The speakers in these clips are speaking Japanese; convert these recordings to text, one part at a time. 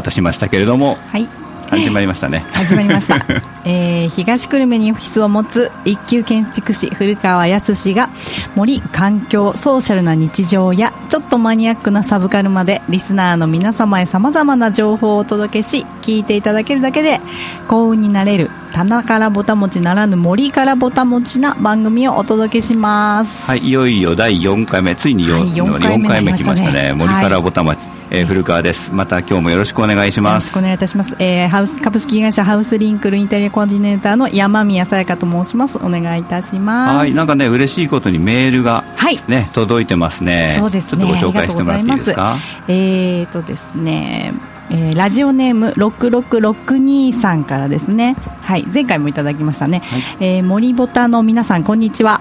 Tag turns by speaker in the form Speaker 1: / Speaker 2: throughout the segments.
Speaker 1: ちょっとバタバタしましたけれども、
Speaker 2: はい。
Speaker 1: 始まりましたね。
Speaker 2: 始まりました、えー、東久留米にオフィスを持つ一級建築士古川康が森環境ソーシャルな日常やちょっとマニアックなサブカルまでリスナーの皆様へさまざまな情報をお届けし聞いていただけるだけで幸運になれる棚からぼたもちならぬ森からぼたもちな番組をお届けします。
Speaker 1: はいいよいよ第4回目ついに 4,、
Speaker 2: はい4
Speaker 1: 4
Speaker 2: 回目
Speaker 1: 来ましたね。森からぼたまち、えー古川です。また今日もよろしくお願いし
Speaker 2: よ
Speaker 1: ます。
Speaker 2: ろしくお願いいたします、えー、ハウス株式会社ハウスリンクルインタリアコーディネーターの山宮さやかと申します。お願いいたします。
Speaker 1: はいなんかね嬉しいことにメールが
Speaker 2: はい。
Speaker 1: ね届いてますね。
Speaker 2: そうですね。
Speaker 1: ちょっとご紹介してもらっていいですか？
Speaker 2: えーとですね、えーラジオネーム6662さんからですね。はい、前回もいただきましたね。
Speaker 1: はい。
Speaker 2: えー森ボタの皆さんこんにちは、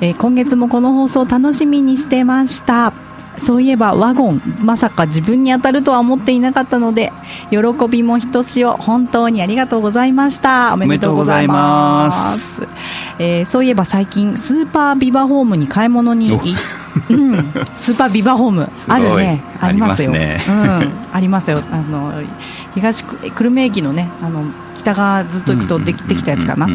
Speaker 2: えー今月もこの放送楽しみにしてました。そういえばワゴンまさか自分に当たるとは思っていなかったので喜びもひとしお本当にありがとうございました。おめでとうございます。えーそういえば最近スーパービバホームに買い物に行いうん、スーパービバホームあるね。ありますよ
Speaker 1: あります
Speaker 2: うん、ありますよ。あの東久久留米駅のねあの北側ずっと行くとできできたやつかな、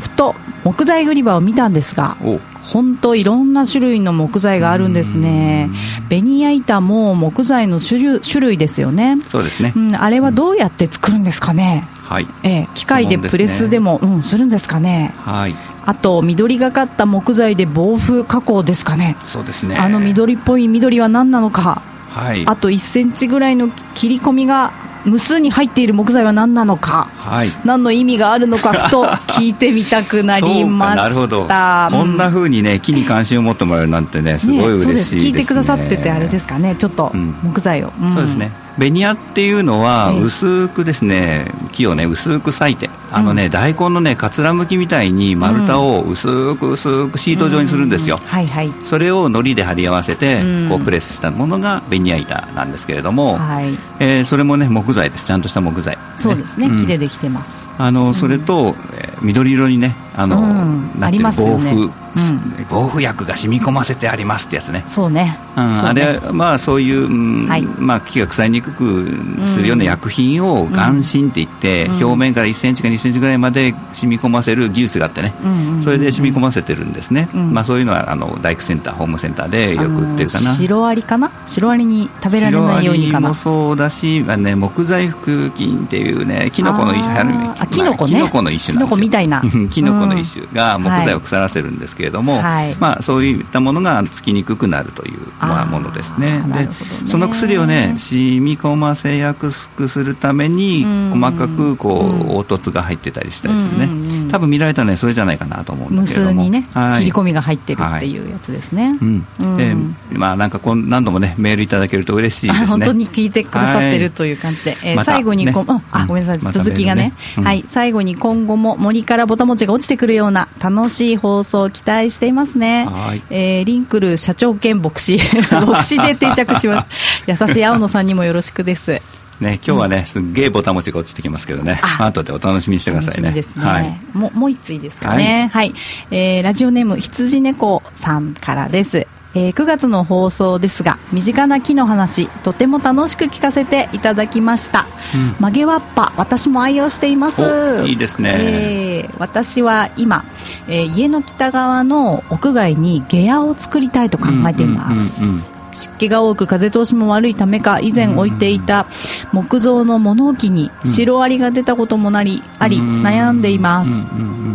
Speaker 2: ふと木材売り場を見たんですが
Speaker 1: お
Speaker 2: 本当いろんな種類の木材があるんですね。ベニヤ板も木材の種類種類ですよね、
Speaker 1: そうですね、
Speaker 2: うん、あれはどうやって作るんですかね、
Speaker 1: はい。
Speaker 2: えー機械でプレスでもうん、するんですかね。
Speaker 1: はい。
Speaker 2: あと緑がかった木材で防風加工ですかね。
Speaker 1: そうですね。
Speaker 2: あの緑っぽい緑は何なのか。
Speaker 1: はい。
Speaker 2: あと1センチぐらいの切り込みが無数に入っている木材は何なのか？
Speaker 1: はい。
Speaker 2: 何の意味があるのか？ふと聞いてみたくなりました。
Speaker 1: なるほど。こんな風にね木に関心を持ってもらえるなんてねすごい嬉しいですね。
Speaker 2: ねそうです。聞いてくださっててあれですかね。ちょっと
Speaker 1: うん。
Speaker 2: 木材を、ん。
Speaker 1: そうですねベニヤっていうのは
Speaker 2: ええ。
Speaker 1: 薄くですね木をね薄く裂いてあのね、大根のねかつらむきみたいに丸太を薄く薄くシート状にするんですよ、
Speaker 2: はいはい。
Speaker 1: それを糊で貼り合わせて
Speaker 2: うん。
Speaker 1: こうプレスしたものがベニヤ板なんですけれども、
Speaker 2: はい。
Speaker 1: えーそれもね木材です。ちゃんとした木材。
Speaker 2: そうですね、
Speaker 1: ん。
Speaker 2: 木でできてます。
Speaker 1: あのそれと、えー緑色にねあの、
Speaker 2: うん。あり
Speaker 1: なってる
Speaker 2: ますよね。
Speaker 1: 防風、
Speaker 2: うん。
Speaker 1: 防風薬が染み込ませてありますってやつね。
Speaker 2: そうね。
Speaker 1: うんあれまあそういう、うん
Speaker 2: はい。
Speaker 1: まあ、木が腐りにくくするような薬品を眼芯って言って、
Speaker 2: うん。
Speaker 1: 表面から1センチか2センチぐらいまで染み込ませる技術があってね、それで染み込ませてるんですね、
Speaker 2: うん。
Speaker 1: まあ、そういうのはあの大工センターホームセンターでよく売ってるかな。
Speaker 2: シロアリかな？シロアリに食べられないようにかな。
Speaker 1: もそうだし、まあね、木材腹菌っていうねキノコの一種
Speaker 2: あキノコね。
Speaker 1: キノコの一種なんですよ。
Speaker 2: キノコみたいな。
Speaker 1: キノコの一種が木材を腐らせるんですけれども、
Speaker 2: はい。
Speaker 1: まあ、そういったものがつきにくくなるという、まあ、ものですね。でその薬をね染み込ませやすくするために
Speaker 2: うん。
Speaker 1: 細かくこう、
Speaker 2: うん
Speaker 1: 凹凸が入ってたりしたりするね、
Speaker 2: うんうんうん
Speaker 1: 多分見られたのはそれじゃないかなと思うんだ
Speaker 2: 無
Speaker 1: けれども。
Speaker 2: 数にね、
Speaker 1: はい。
Speaker 2: 切り込みが入ってるっていうやつですね、
Speaker 1: うん。
Speaker 2: うん。
Speaker 1: でまあなんかこん何度もねメールいただけると嬉しいですね。
Speaker 2: あ 本当に聞いてくださってるという感じで、えー
Speaker 1: また
Speaker 2: 最後にこ、
Speaker 1: ね。
Speaker 2: うん。あごめんなさい、
Speaker 1: また
Speaker 2: 続きがね。
Speaker 1: ね。うん。
Speaker 2: はい。最後に今後も森からぼたもちが落ちてくるような楽しい放送を期待していますね。
Speaker 1: はい。
Speaker 2: えーリンクル社長兼牧師。牧師で定着します。優しい青野さんにもよろしくです
Speaker 1: ね、今日はね、すっげえぼたもちが落ちてきますけどね、
Speaker 2: あ。
Speaker 1: まあ後でお楽しみにしてくだ
Speaker 2: 楽
Speaker 1: さいね。
Speaker 2: ですね、
Speaker 1: はい。
Speaker 2: もうもう一ついいですかね。はい、えーラジオネーム羊猫さんからです。えー9月の放送ですが身近な木の話とても楽しく聞かせていただきました、
Speaker 1: うん。
Speaker 2: 曲げわっぱ私も愛用しています。
Speaker 1: おいいですね。
Speaker 2: えー私は今、えー家の北側の屋外に下屋を作りたいと考えています、
Speaker 1: うんうんうん
Speaker 2: 湿気が多く風通しも悪いためか以前置いていた木造の物置にシロアリが出たこともなり、あり
Speaker 1: うん。
Speaker 2: 悩んでいます、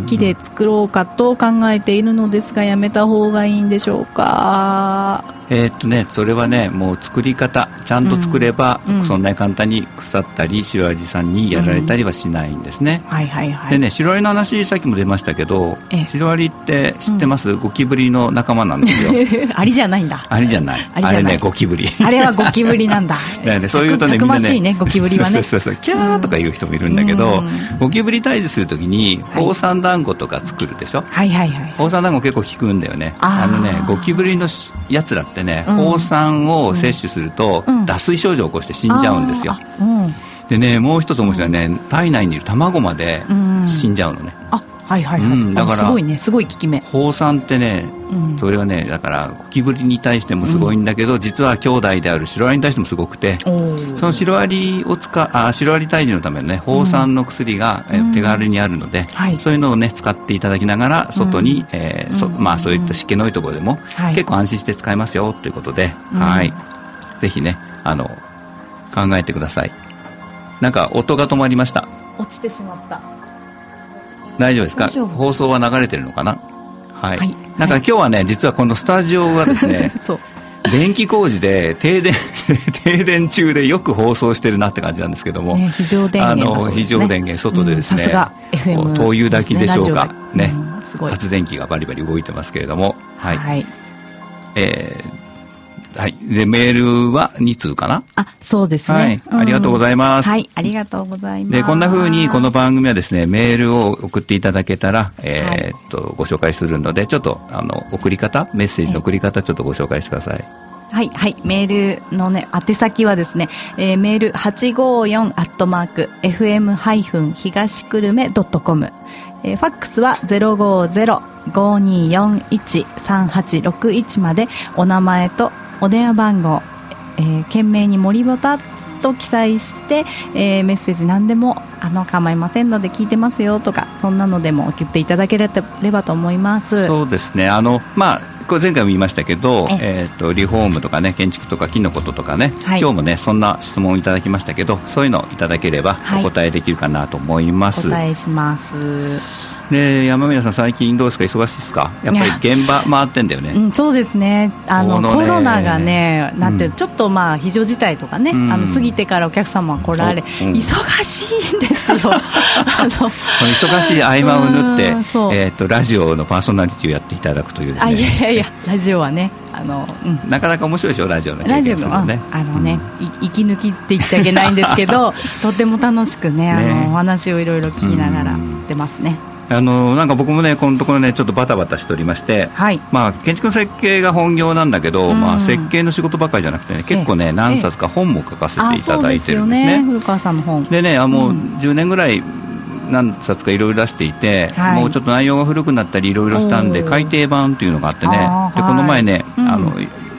Speaker 2: 木で作ろうかと考えているのですがやめた方がいいんでしょうか
Speaker 1: えーっとね、それはね、もう作り方、ちゃんと作れば、
Speaker 2: うん。うん。
Speaker 1: そんなに簡単に腐ったり、シロアリさんにやられたりはしないんですね。
Speaker 2: はいはいはい。
Speaker 1: でね、シロアリの話、さっきも出ましたけど
Speaker 2: ええ、
Speaker 1: シロアリって知ってます、ゴキブリの仲間なんですよ。
Speaker 2: アリじゃないんだ。
Speaker 1: あれじゃない。
Speaker 2: あれじゃない。
Speaker 1: あれね、ゴキブリ。
Speaker 2: あれはゴキブリなんだ。
Speaker 1: だよね、そういうとね、みんなね。
Speaker 2: ましいねゴキブリはね。
Speaker 1: そうそうそう、キャーとか言う人もいるんだけど、
Speaker 2: うん。
Speaker 1: ゴキブリ退治するときに、
Speaker 2: はい。
Speaker 1: 放酸団子とか作るでしょ？
Speaker 2: はいはいはい。
Speaker 1: 放酸団子結構効くんだよね。
Speaker 2: あ
Speaker 1: のね、ゴキブリのしやつらってね、
Speaker 2: うん
Speaker 1: 放酸を摂取すると、
Speaker 2: うん
Speaker 1: 脱水症状を起こして死んじゃうんですよ。でね、もう一つ面白いね、体内にいる卵まで
Speaker 2: うん
Speaker 1: 死んじゃうのね。
Speaker 2: あはいはいはい、
Speaker 1: うんだから
Speaker 2: あすごいね。すごい効き目、
Speaker 1: 放酸ってね
Speaker 2: うん。
Speaker 1: それはねだからゴキブリに対してもすごいんだけど、実は兄弟であるシロアリに対してもすごくてそのシロアリを使あシロアリ退治のためのね放酸の薬が、え
Speaker 2: うん。
Speaker 1: 手軽にあるので、
Speaker 2: はい。
Speaker 1: そういうのをね使っていただきながら外に、
Speaker 2: うん
Speaker 1: えーそ
Speaker 2: うん。
Speaker 1: まあそういった湿気の多いところでも、
Speaker 2: はい。
Speaker 1: 結構安心して使えますよということで、
Speaker 2: うん。
Speaker 1: はい。ぜひねあの考えてください。なんか音が止まりました。
Speaker 2: 落ちてしまった
Speaker 1: 大丈夫ですか？放送は流れてるのかな？はい、
Speaker 2: はい。
Speaker 1: なんか今日はね実はこのスタジオがですね 電気工事で停電 停電中でよく放送してるなって感じなんですけども、
Speaker 2: ね、非常電
Speaker 1: あ
Speaker 2: 源ね、
Speaker 1: の非常電源外でですね
Speaker 2: うんさすが FM
Speaker 1: 灯油炊きでしょうか？ね。
Speaker 2: うんすごい。
Speaker 1: 発電機がバリバリ動いてますけれども。はい、
Speaker 2: はい、
Speaker 1: えーはい、でメールは2通かな？
Speaker 2: あそうですね、
Speaker 1: はい。ありがとうございます。
Speaker 2: はい。ありがとうございます。
Speaker 1: でこんな風にこの番組はですねメールを送っていただけたら、えーっとご紹介するのでちょっとあの送り方メッセージの送り方ちょっとご紹介してください。
Speaker 2: はい、はい、メールのね、宛先はですね、えーメール854アットマーク、fm 東久留米ドットコム。えーファックスは050-5241-3861まで、お名前とお電話番号、えー懸命に森ボタと記載して、えーメッセージ何でもあの構いませんので聞いてますよとかそんなのでも送っていただければと思います。
Speaker 1: そうですね。あのまあこれ前回も言いましたけど、
Speaker 2: え。
Speaker 1: えー、とリフォームとかね建築とか木のこととかね、
Speaker 2: はい。
Speaker 1: 今日もねそんな質問をいただきましたけどそういうのをいただければ
Speaker 2: はい。
Speaker 1: お答えできるかなと思います、
Speaker 2: お答えします
Speaker 1: で山宮さん最近どうですか？忙しいですか？やっぱり現場回ってんだよね。
Speaker 2: うん、そうですね。あのコロナがねなん。て、
Speaker 1: うん
Speaker 2: ちょっとまあ非常事態とかね、
Speaker 1: うん。
Speaker 2: あの過ぎてからお客様来られ、忙しいんですよ。あの
Speaker 1: 忙しい合間を縫ってえー、とラジオのパーソナリティをやっていただくというです
Speaker 2: あいやいやい
Speaker 1: ね
Speaker 2: やラジオはねあの、うん、
Speaker 1: なかなか面白いでしょ？ラジオの経
Speaker 2: ラジオの、
Speaker 1: 験するのね
Speaker 2: ああのね、い息抜きって言っちゃいけないんですけど とても楽しくねあの
Speaker 1: ね。
Speaker 2: お話をいろいろ聞きながら
Speaker 1: うん。
Speaker 2: 出ますね、
Speaker 1: あのなんか僕もねこのところねちょっとバタバタしておりまして
Speaker 2: はい。
Speaker 1: まあ、建築の設計が本業なんだけど、
Speaker 2: うん。
Speaker 1: まあ、設計の仕事ばかりじゃなくてね結構ね、
Speaker 2: ええ
Speaker 1: 何冊か本も書かせ
Speaker 2: あ
Speaker 1: ていただいてるんですね。
Speaker 2: ね。古川さんの本。
Speaker 1: でねあもう
Speaker 2: うん。
Speaker 1: 10年ぐらい何冊かいろいろ出していて、
Speaker 2: はい。
Speaker 1: もうちょっと内容が古くなったりいろいろしたんで改訂版っていうのがあってね。でこの前ね、
Speaker 2: うん。
Speaker 1: あの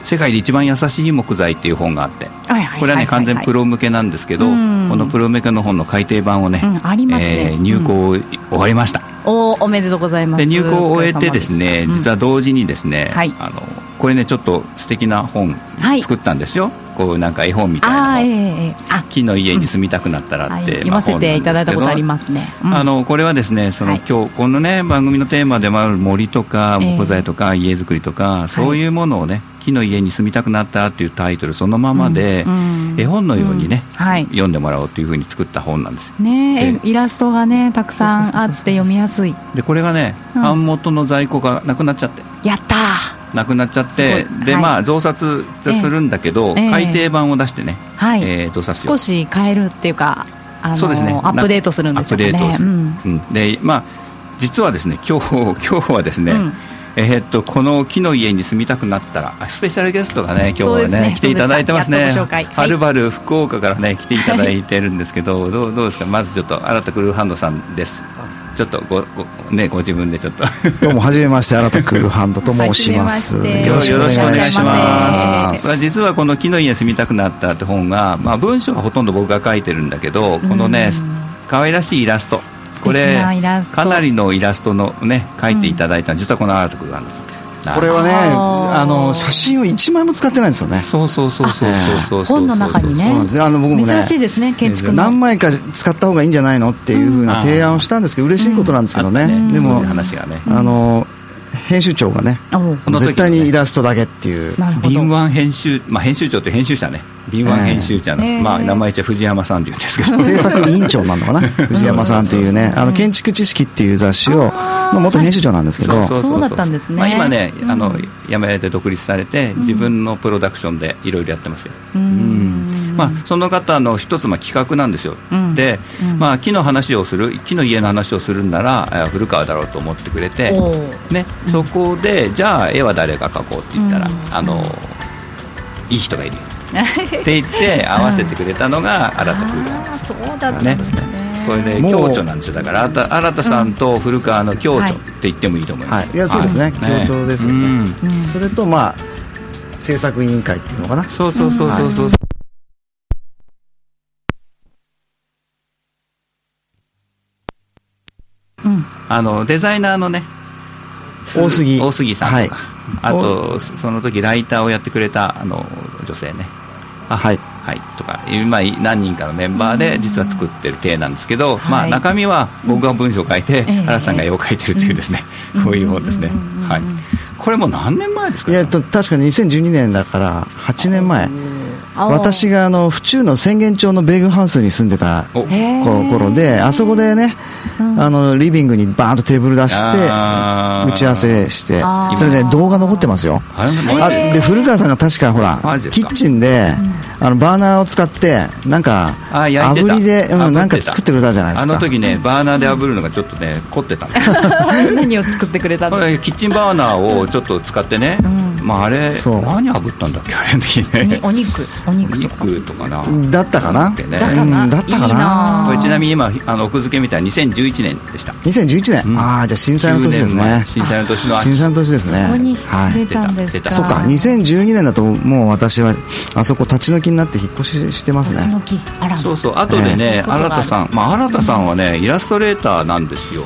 Speaker 1: 世界で一番優しい木材っていう本があって
Speaker 2: はいはい
Speaker 1: これはね完全プロ向けなんですけど、
Speaker 2: うん。
Speaker 1: このプロ向けの本の改訂版をね、
Speaker 2: う
Speaker 1: えー入稿終わりました、
Speaker 2: おおめでとうございます。
Speaker 1: で入稿を終えてですね、実は同時にですね、
Speaker 2: はい。
Speaker 1: あのこれねちょっと素敵な本
Speaker 2: はい。
Speaker 1: 作ったんですよ、こうなんか絵本みたいな
Speaker 2: ええええあ。
Speaker 1: 木の家に住みたくなったら
Speaker 2: はい、
Speaker 1: って、
Speaker 2: 読ませていただいたことあり
Speaker 1: ます
Speaker 2: ね。うん。
Speaker 1: あのこれはですねその、
Speaker 2: はい。
Speaker 1: 今日このね番組のテーマでもある森とか
Speaker 2: ええ
Speaker 1: 木材とか家づくりとか、そういうものをね木の家に住みたくなったっていうタイトルそのままで、
Speaker 2: うんうん。
Speaker 1: 絵本のようにね、
Speaker 2: うん。はい。
Speaker 1: 読んでもらおうというふうに作った本なんですよ。
Speaker 2: ねえ
Speaker 1: え
Speaker 2: イラストがねたくさんあって読みやすい。
Speaker 1: でこれがね、
Speaker 2: うん。
Speaker 1: 版元の在庫がなくなっちゃって。
Speaker 2: やったー。
Speaker 1: なくなっちゃってで、まあ増刷するんだけど、
Speaker 2: ええ。
Speaker 1: 改訂版を出してね、
Speaker 2: はい、
Speaker 1: えー増刷
Speaker 2: 少し変えるっていうかあの
Speaker 1: そうですね。
Speaker 2: アップデートするんでしょうかね。
Speaker 1: アップデートをする。
Speaker 2: うん。
Speaker 1: うん、でまあ実はですね今日今日はですね、
Speaker 2: うん。
Speaker 1: えーっとこの木の家に住みたくなったらあスペシャルゲストがね今日はね来ていただいてますね。
Speaker 2: はい。
Speaker 1: はるばる福岡からね来ていただいてるんですけど、どうどうですか？まずちょっと新田クルーハンドさんですちょっとごごねご自分でちょっと
Speaker 3: どうも、はじめまして、新田クールハンドと申します。
Speaker 1: よろしくお願いし
Speaker 2: よろしくお願いし
Speaker 1: ま。
Speaker 2: ます
Speaker 1: 実はこの木の家に住みたくなったって本が、まあ文章はほとんど僕が書いてるんだけど、このね
Speaker 2: うん、
Speaker 1: 可愛らしいイラスト。これ
Speaker 2: なイラスト
Speaker 1: かなりのイラストのね書いていただいたの、実はこのアートクなんです。
Speaker 3: これはね、
Speaker 2: あ
Speaker 3: の、写真を1枚も使ってないんですよね。
Speaker 1: そうそうそうそうそう
Speaker 2: 本の中にね
Speaker 3: あの、僕もね
Speaker 2: 珍、しいですね建築の。
Speaker 3: 何枚か使った方がいいんじゃないのっていうふうな提案をしたんですけど、嬉しいことなんですけどね。でも
Speaker 1: 話がね。
Speaker 3: あの、編集長がね、絶対にイラストだけっていう。
Speaker 1: 敏腕編集、まあ編集長って編集者ね。敏腕編集者の、
Speaker 2: ええ。
Speaker 1: まあ名前じゃ藤山さんって言うんですけど。
Speaker 3: 制作委員長なのかな？藤山さんっていうね、あの、建築知識っていう雑誌を、
Speaker 2: あー。
Speaker 3: まあ元編集長なんですけど、
Speaker 2: そうだったんですね。
Speaker 1: まあ、今ね、
Speaker 2: うん。
Speaker 1: あの辞められて独立されて、自分のプロダクションでいろいろやってますよ。
Speaker 2: うん。
Speaker 1: まあ、その方の一つまあ企画なんですよ、
Speaker 2: うん。
Speaker 1: で、
Speaker 2: うん。
Speaker 1: まあ、木の話をする木の家の話をするんならえー古川だろうと思ってくれて、ね、そこでじゃあ絵は誰が描こうって言ったら、
Speaker 2: うん。
Speaker 1: あのいい人がいるよって言って合わせてくれたのが新田クールなんです
Speaker 2: あーそうだったんですね。
Speaker 1: これね共著なんですよ。だから新新田さんと古川の共著って言ってもいいと思います、
Speaker 3: はい、いやそうですね、
Speaker 1: はい
Speaker 3: 協調ですよね、
Speaker 1: うん。
Speaker 3: それとまあ制作委員会っていうのかな。
Speaker 1: そうそうそうそうそう、
Speaker 2: うん。
Speaker 1: あのデザイナーのね
Speaker 3: 大杉。
Speaker 1: 大杉さんとか、
Speaker 3: はい。
Speaker 1: あとその時ライターをやってくれたあの女性ねあ
Speaker 3: はい。
Speaker 1: はい、とか今何人かのメンバーで実は作ってる体なんですけど、
Speaker 2: はい
Speaker 1: まあ、中身は僕が文章を書いて、
Speaker 2: ええ。
Speaker 1: 原さんが絵を描いてるっていうですね、こういう本ですね、はい、これもう何年前ですか
Speaker 3: いやと確かに2012年だから8年前
Speaker 2: あ
Speaker 3: 私があの府中の浅間町の米軍ハウスに住んでた頃であそこでね、あのリビングにバーンとテーブル出して打ち合わせしてそれね動画残ってますよ。
Speaker 1: あ
Speaker 3: あで古川さんが確かほらキッチンで、あのバーナーを使ってなんか炙りで、うん、なんか作ってくれたじゃないですか。
Speaker 1: あの時ねバーナーで炙るのがちょっとね凝ってた。
Speaker 2: 何を作ってくれたの
Speaker 1: キッチンバーナーをちょっと使ってね、まああれ
Speaker 3: そう。
Speaker 1: 何炙ったんだっけ？あれの時ね。
Speaker 2: お肉お
Speaker 1: お
Speaker 2: 肉とか。
Speaker 1: 肉とかな。
Speaker 3: だったかな、
Speaker 1: ってね。
Speaker 2: だかな？
Speaker 3: うんだったか
Speaker 2: いいな
Speaker 3: な
Speaker 1: これちなみに今あの奥付け見たら2011年でした。
Speaker 3: 2011年、
Speaker 1: うん。
Speaker 3: ああじゃあ震災の年です
Speaker 1: 9年前
Speaker 3: ね
Speaker 1: 震災の年の秋
Speaker 3: 震災の年ですね。
Speaker 2: そこに
Speaker 3: はい
Speaker 2: 出たんですか？
Speaker 1: 出た。
Speaker 3: そうか2012年だともう私はあそこ立ち退きになって引っ越ししてますね。
Speaker 2: 立ち退きあら
Speaker 1: そうそう。後で
Speaker 2: え
Speaker 1: ね
Speaker 2: え
Speaker 1: 新田さん。まあ新田さんはねイラストレーターなんですよ。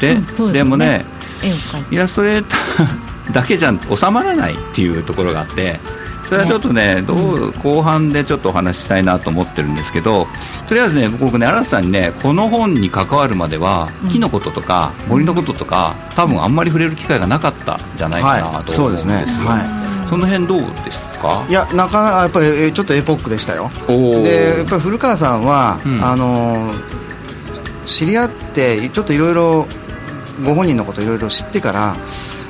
Speaker 1: で,、
Speaker 2: うんでね。
Speaker 1: でもね
Speaker 2: 絵を描いて。
Speaker 1: イラストレーターだけじゃ収まらないっていうところがあってそれはちょっとねどう後半でちょっとお話ししたいなと思ってるんですけどとりあえずね僕ね新田さんにねこの本に関わるまでは木のこととか森のこととか多分あんまり触れる機会がなかったんじゃないかな
Speaker 3: はい
Speaker 1: と思うんですよ、
Speaker 3: そうですね。は
Speaker 1: その辺どうですか？
Speaker 3: いやなかなかやっぱりえちょっとエポックでしたよ。でやっぱり古川さんは、
Speaker 1: うん。
Speaker 3: あの知り合ってちょっといろいろご本人のこといろいろ知ってから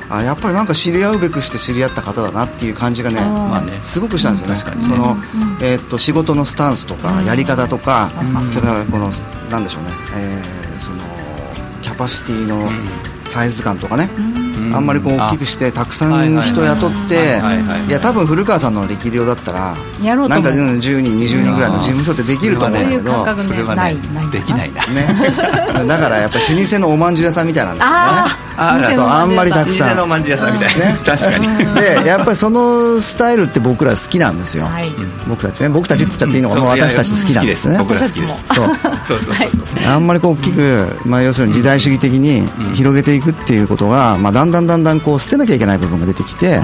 Speaker 3: あやっぱりなんか知り合うべくして知り合った方だなっていう感じがね
Speaker 1: まあね
Speaker 3: すごくしたんですよね。
Speaker 1: 確かにね。
Speaker 3: その、えーっと仕事のスタンスとかやり方とか、それからこのなんでしょうね、えーそのキャパシティのサイズ感とかね、あんまりこう大きくしてたくさん人雇って
Speaker 1: はい
Speaker 3: や多分古川さんの力量だったらなんかうん10人20人ぐらいの事務所ってできると思うんだけど。
Speaker 2: そ
Speaker 1: れはねできない。な
Speaker 3: ね、だからやっぱり老舗のおまんじゅう屋さんみたいなんですよね。
Speaker 2: あ
Speaker 1: あ
Speaker 3: そうあんまりたくさん。
Speaker 1: 老舗のおまんじゅう屋さんみたいな、
Speaker 3: ね。
Speaker 1: 確かに、
Speaker 3: でやっぱりそのスタイルって僕ら好きなんですよ、
Speaker 2: はい。
Speaker 3: 僕たちね。僕たちって言っちゃっていいのかな、私たち好きなんですね。
Speaker 1: 好きです。
Speaker 2: 私たちも。
Speaker 3: そう。
Speaker 1: そうそうそうそう、
Speaker 3: あんまりこう大きく、まあ、要するに時代主義的に広げていくっていうことが、まあ、だんだんだんだんこう捨てなきゃいけない部分が出てきて、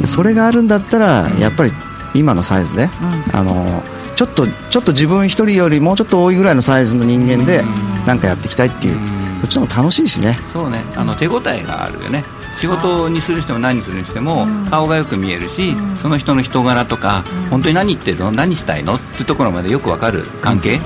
Speaker 3: でそれがあるんだったらやっぱり今のサイズで、あのちょっとちょっと自分一人よりもうちょっと多いぐらいのサイズの人間でなんかやっていきたいっていう、そっちの方が楽しいしね。
Speaker 1: そうね。あの手応えがあるよね。仕事にする人も何にするにしても顔がよく見えるし、その人の人柄とか、本当に何言ってるの？何したいの？っていうところまでよく分かる関係、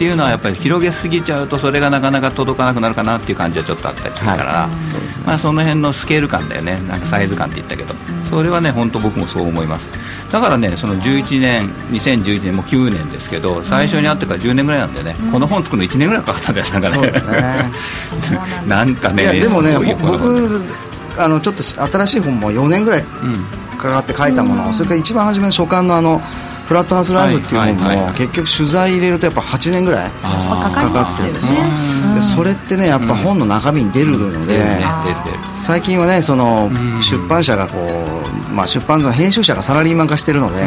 Speaker 1: っていうのはやっぱり広げすぎちゃうとそれがなかなか届かなくなるかなっていう感じはちょっとあったりするから、
Speaker 3: はい。そね。
Speaker 1: まあ、その辺のスケール感だよね。なんかサイズ感って言ったけど、それはね本当僕もそう思います。だからねその11年2011年もう9年ですけど最初に会ってから10年ぐらいなんだよね、この本作るの1年ぐらいかかったんだよなんかね。
Speaker 3: ね。
Speaker 1: なんかね
Speaker 3: いやでもね僕あのちょっと新しい本も4年ぐらいかかって書いたもの、それから一番初めの初刊のあのフラットハウスライフっていう本も、結局取材入れるとやっぱ8年ぐらい
Speaker 1: あ
Speaker 3: かかってるんですよ。でそれってねやっぱ本の中身に出るので、最近はねその出版社がこう、まあ、出版の編集者がサラリーマン化してるので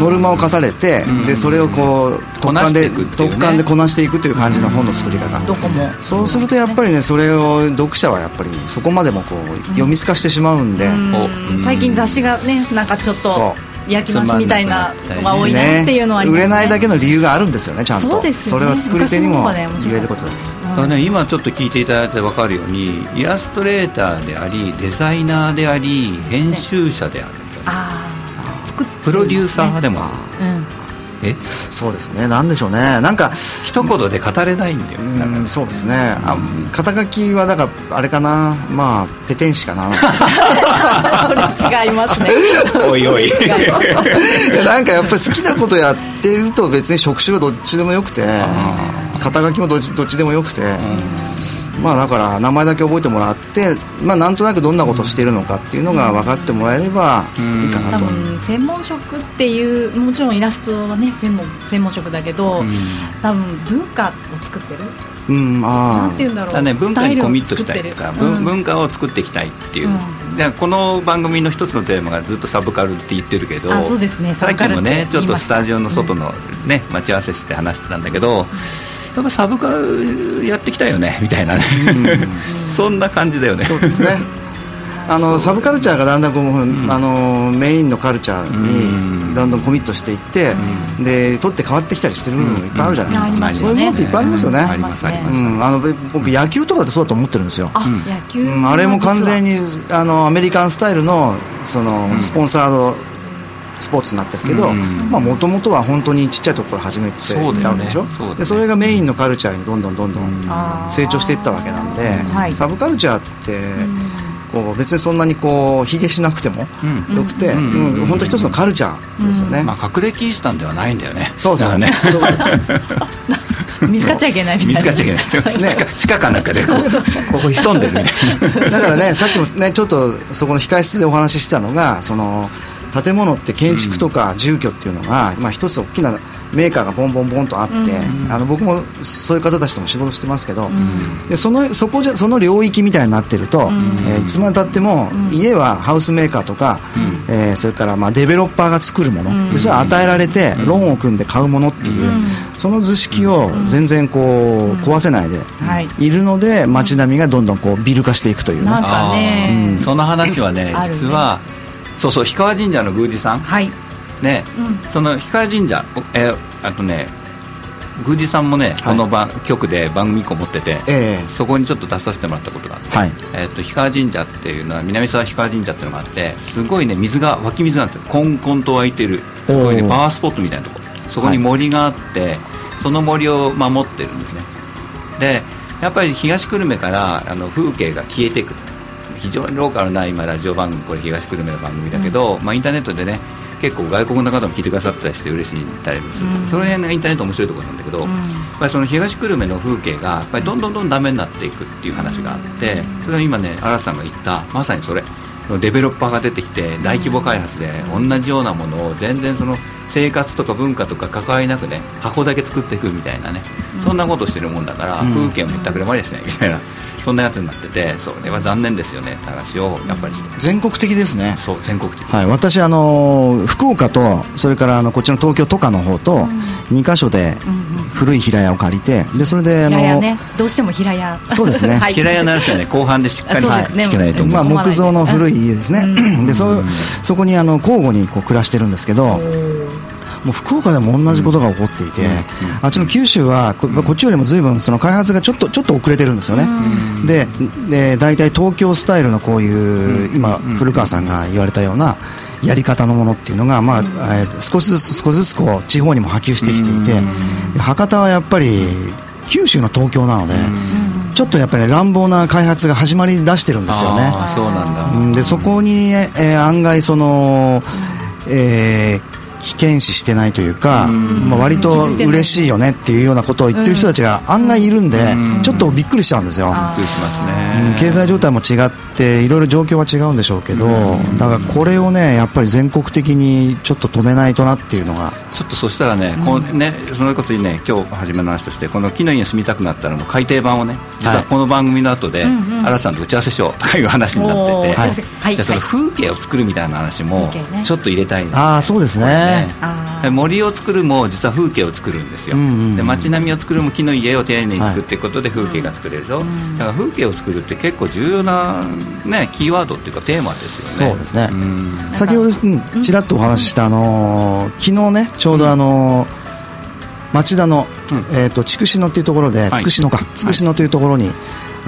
Speaker 3: ノルマを課されてでそれをこう特貫で
Speaker 1: こなしていくっていうね。
Speaker 3: 特貫でこなしていくという感じの本の作り方。
Speaker 2: どこも。
Speaker 3: そうするとやっぱりねそれを読者はやっぱりそこまでもこう読み透かしてしまうんで、
Speaker 2: うん。最近雑誌がねなんかちょっと
Speaker 3: そ
Speaker 2: 焼き増しみたいなのが多いなっていうのはありますね。
Speaker 3: 売れないだけの理由があるんですよねちゃんと。
Speaker 2: そうですよね。
Speaker 3: れは作り手にも言えることです。
Speaker 1: だからね、今ちょっと聞いていただいて分かるようにイラストレーターでありデザイナーであり編集者である
Speaker 2: ああ作って
Speaker 1: プロデューサーでもある。
Speaker 2: うん
Speaker 1: え？
Speaker 3: そうですね。なんでしょうね。なんか
Speaker 1: 一言で語れないんだよ、
Speaker 3: う
Speaker 1: なん
Speaker 3: そうですね。あ肩書きはだからあれかな？まあペテン師かな？
Speaker 2: それ違いますね。
Speaker 1: おいおい。
Speaker 3: なんかやっぱり好きなことやってると別に職種はどっちでもよくて肩書きもどっちどっちでもよくて、まあだから名前だけ覚えてもらって、まあ、なんとなくどんなことをしているのかっていうのが分かってもらえればいいかなと、
Speaker 2: 多分専門職っていうもちろんイラストはね専門専門職だけど、多分文化を作ってる。
Speaker 3: うんあ
Speaker 2: なんて言うんだろう。
Speaker 1: だね、文化にコミットしたいとか、文
Speaker 2: うん。
Speaker 1: 文化を作っていきたいっていう、
Speaker 2: うん。
Speaker 1: でこの番組の一つのテーマがずっとサブカルって言ってるけど
Speaker 2: あそうですね。
Speaker 1: さっきもねちょっとスタジオの外の、ね待ち合わせして話してたんだけど、やっぱサブカルやってきたよねみたいなね、そんな感じだよね。
Speaker 3: そうですね。あのサブカルチャーがだんだんこう、あのメインのカルチャー
Speaker 1: うん。
Speaker 3: にだんだんコミットしていって、で取って変わってきたりしてる部分もいっぱいあるじゃないですか、
Speaker 2: うん。
Speaker 3: そういうものっていっぱいありますよね、
Speaker 1: ありますあります、
Speaker 3: うん、あのべ僕野球とかでそうだと思ってるんですよ。
Speaker 2: あ、野球？は
Speaker 3: うん。あれも完全
Speaker 2: に
Speaker 3: にあのアメリカンスタイルのその、スポンサードスポーツになってるけど
Speaker 1: うん。
Speaker 3: もともとは本当にちっちゃいところから始めて
Speaker 1: そうだよね。
Speaker 3: たわけでしょ？
Speaker 1: そうだね。
Speaker 3: でそれがメインのカルチャーにどんどんどんどん成長していったわけなんで、
Speaker 2: はい。
Speaker 3: サブカルチャーってこう別にそんなにこう卑下しなくても
Speaker 1: うん。
Speaker 3: よくて、
Speaker 1: うん。
Speaker 3: うん。本当一つのカルチャーですよね、
Speaker 1: まあ、隠れキリシタンではないんだよね。
Speaker 3: そう
Speaker 1: だね。
Speaker 3: そうです。
Speaker 2: 見つかっちゃいけないみたいな。
Speaker 1: 見つかっちゃいけない、
Speaker 3: ね
Speaker 1: 地下地下かなんかでこうここ潜んでるみたいな。
Speaker 3: だからね、さっきもね、ちょっとそこの控室でお話ししてたのが、その建物って建築とか住居っていうのが、まあ一つ大きなメーカーがボンボンボンとあって、あの僕もそういう方たちとも仕事してますけど、でそのそこじゃその領域みたいになってると、えーいつまでたっても、家はハウスメーカーとか、えーそれからまあデベロッパーが作るもの、でそれは与えられて、ローンを組んで買うものっていう、その図式を全然こう壊せないで。
Speaker 2: はい。
Speaker 3: いるので街並みがどんどんこうビル化していくという。ね
Speaker 2: なんかね
Speaker 1: その話はね。実はそうそう氷川神社の宮司さん。
Speaker 2: はい。
Speaker 1: ね、
Speaker 2: うん。
Speaker 1: その氷川神社おえーあとね宮司さんもね、この番局で番組1個持ってて、
Speaker 3: え
Speaker 1: そこにちょっと出させてもらったことがあって、
Speaker 3: はい。
Speaker 1: えー、と氷川神社っていうのは南沢氷川神社っていうのがあってすごいね水が湧き水なんですよ。コンコンと湧いてるすごいねパワースポットみたいなとこ。そこに森があって、その森を守ってるんですね。でやっぱり東久留米からあの風景が消えていく非常にローカルな今ラジオ番組これ東久留米の番組だけど、まあ、インターネットでね結構外国の方も聞いてくださったりして嬉しいたりする、
Speaker 2: うん。
Speaker 1: その辺がインターネット面白いところなんだけど、やっぱりその東久留米の風景がやっぱりどんどんどんダメになっていくっていう話があってそれは今ね荒さんが言ったまさにそれデベロッパーが出てきて大規模開発で同じようなものを全然その生活とか文化とか関わりなくね箱だけ作っていくみたいなねそんなことしてるもんだから、
Speaker 3: うん。
Speaker 1: 風景もひったくれまりしないみたいな そんなやつになっててそれは残念ですよねって話をやっぱりして。
Speaker 3: 全国的ですね。
Speaker 1: そう全国的。に、
Speaker 3: はい、私あの福岡とそれからあのこっちの東京都下の方と2カ所で古い平屋を借りてでそれであの
Speaker 2: 平屋ね。どうしても平屋。
Speaker 3: そうですね。
Speaker 2: はい。
Speaker 1: 平屋の話はね 後半でしっかり聞けないと思う、
Speaker 3: まあ、木造の古い家ですね、でそそこにあの交互にこう暮らしてるんですけど、もう福岡でも同じことが起こっていて、あっちの九州はここっちよりも随分その開発がちょっとちょっと遅れてるんですよね、でで大体東京スタイルのこういう、今、古川さんが言われたようなやり方のものっていうのが、まあえー少しずつ少しずつこう地方にも波及してきていて、で博多はやっぱり九州の東京なので、ちょっとやっぱり乱暴な開発が始まり出してるんですよね。
Speaker 1: そうなんだ、
Speaker 3: うん。でそこに、えー案外その、えー危険視してないというか、まあ、割と嬉しいよねっていうようなことを言ってる人たちが案外いるんで、ちょっとびっくりしちゃうんですよ。経済状態も違っていろいろ状況は違うんでしょうけど、だからこれをねやっぱり全国的にちょっと止めないとなっていうのが。
Speaker 1: ちょっとそしたらね,、こうねそれこそね今日初めの話としてこの木の家に住みたくなったらの改訂版をね実はこの番組の後で荒、さんと打ち合わせしようとかいう話になってて、じゃあその風景を作るみたいな話もちょっと入れたいな、
Speaker 3: ああそうですね
Speaker 1: ね。
Speaker 2: あ
Speaker 1: で森を作るも実は風景を作るんですよ、
Speaker 3: うんうんうん。
Speaker 1: で街並みを作るも木の家を丁寧に作っていくことで風景が作れるでしょ、だから風景を作るって結構重要な、ね、キーワードっていうかテーマですよね。
Speaker 3: そうですね。
Speaker 1: ん。
Speaker 3: 先ほど、うん、ちらっとお話しした、あのー昨日ねちょうどあのー町田の、えー、と筑紫野というところで、
Speaker 1: はい。
Speaker 3: 筑紫野か。筑紫野というところに、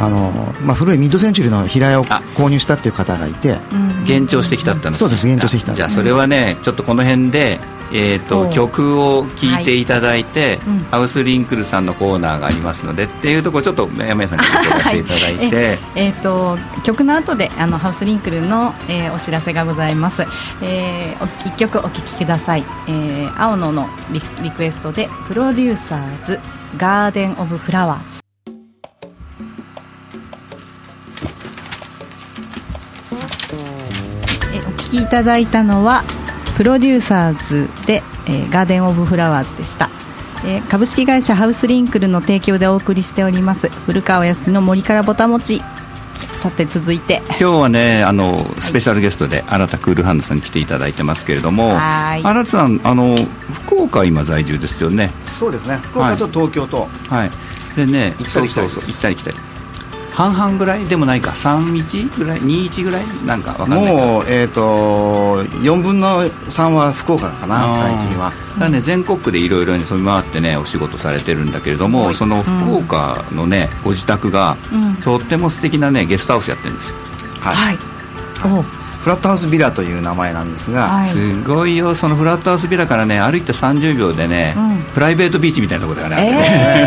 Speaker 3: あのーまあ、古いミッドセンチュリーの平屋を
Speaker 1: あ。
Speaker 3: 購入したっていう方がいて、
Speaker 1: 幻聴してきたって話
Speaker 3: そうです幻聴してきた
Speaker 1: じゃあそれはねちょっとこの辺で、えー、と曲を聴いていただいて、
Speaker 2: うん。
Speaker 1: ハウスリンクルさんのコーナーがありますのでっていうところちょっと山谷さんに紹介していただいて、
Speaker 2: ええーと曲の後であのハウスリンクルの、えーお知らせがございます、えー、お一曲お聴きください、えー青野のリクリクエストで「プロデューサーズガーデン・オブ・フラワーズ」聴きいただいたのはプロデューサーズで、えー、ガーデン・オブ・フラワーズでした、えー、株式会社ハウスリンクルの提供でお送りしております古川康の森からぼたもち。さて続いて。
Speaker 1: 今日はねあのスペシャルゲストで新田クールハンドさんに来ていただいてますけれども新田さんあの福岡今在住ですよね。
Speaker 3: そうですね。福岡と東京と。
Speaker 1: はい、でね行ったり来たり行ったり来たり半々ぐらいでもないか。31ぐらい？21ぐらい？なんか分かんない
Speaker 3: もう、えーと、4分の3は福岡かな最近は。
Speaker 1: だね全国区でいろいろ飛び回ってねお仕事されてるんだけれどもその福岡のね、ご自宅が、うん、とっても素敵なねゲストハウスやってるんですよ。
Speaker 2: はい、
Speaker 3: はい。フラットハウスビラという名前なんですが、
Speaker 1: はい、すごいよ。そのフラットハウスビラからね歩いて30秒でね、うん、プライベートビーチみたいなところがね、